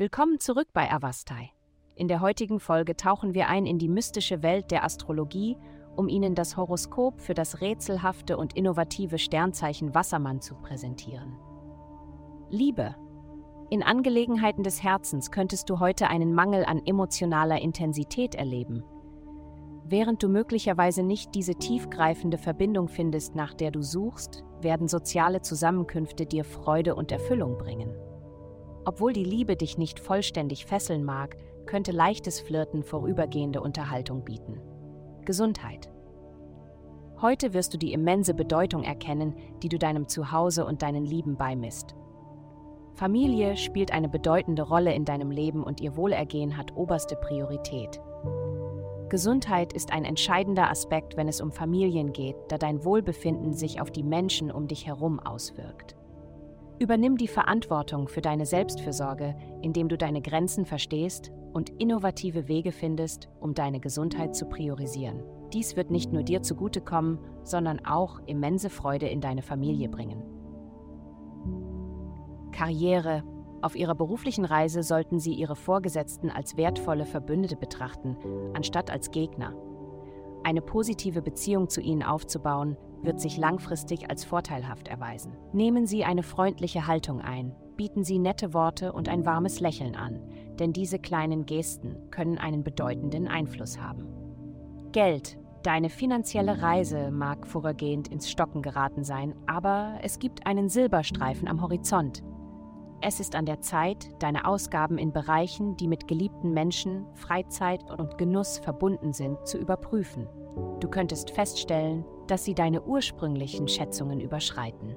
Willkommen zurück bei Avastai. In der heutigen Folge tauchen wir ein in die mystische Welt der Astrologie, um Ihnen das Horoskop für das rätselhafte und innovative Sternzeichen Wassermann zu präsentieren. Liebe. In Angelegenheiten des Herzens könntest du heute einen Mangel an emotionaler Intensität erleben. Während du möglicherweise nicht diese tiefgreifende Verbindung findest, nach der du suchst, werden soziale Zusammenkünfte dir Freude und Erfüllung bringen. Obwohl die Liebe dich nicht vollständig fesseln mag, könnte leichtes Flirten vorübergehende Unterhaltung bieten. Gesundheit. Heute wirst du die immense Bedeutung erkennen, die du deinem Zuhause und deinen Lieben beimisst. Familie spielt eine bedeutende Rolle in deinem Leben und ihr Wohlergehen hat oberste Priorität. Gesundheit ist ein entscheidender Aspekt, wenn es um Familien geht, da dein Wohlbefinden sich auf die Menschen um dich herum auswirkt. Übernimm die Verantwortung für deine Selbstfürsorge, indem du deine Grenzen verstehst und innovative Wege findest, um deine Gesundheit zu priorisieren. Dies wird nicht nur dir zugutekommen, sondern auch immense Freude in deine Familie bringen. Karriere. Auf ihrer beruflichen Reise sollten Sie Ihre Vorgesetzten als wertvolle Verbündete betrachten, anstatt als Gegner. Eine positive Beziehung zu ihnen aufzubauen, wird sich langfristig als vorteilhaft erweisen. Nehmen Sie eine freundliche Haltung ein, bieten Sie nette Worte und ein warmes Lächeln an, denn diese kleinen Gesten können einen bedeutenden Einfluss haben. Geld. Deine finanzielle Reise mag vorübergehend ins Stocken geraten sein, aber es gibt einen Silberstreifen am Horizont. Es ist an der Zeit, deine Ausgaben in Bereichen, die mit geliebten Menschen, Freizeit und Genuss verbunden sind, zu überprüfen. Du könntest feststellen, dass sie deine ursprünglichen Schätzungen überschreiten.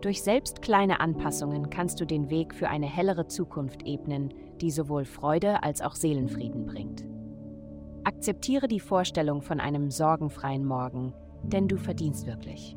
Durch selbst kleine Anpassungen kannst du den Weg für eine hellere Zukunft ebnen, die sowohl Freude als auch Seelenfrieden bringt. Akzeptiere die Vorstellung von einem sorgenfreien Morgen, denn du verdienst wirklich.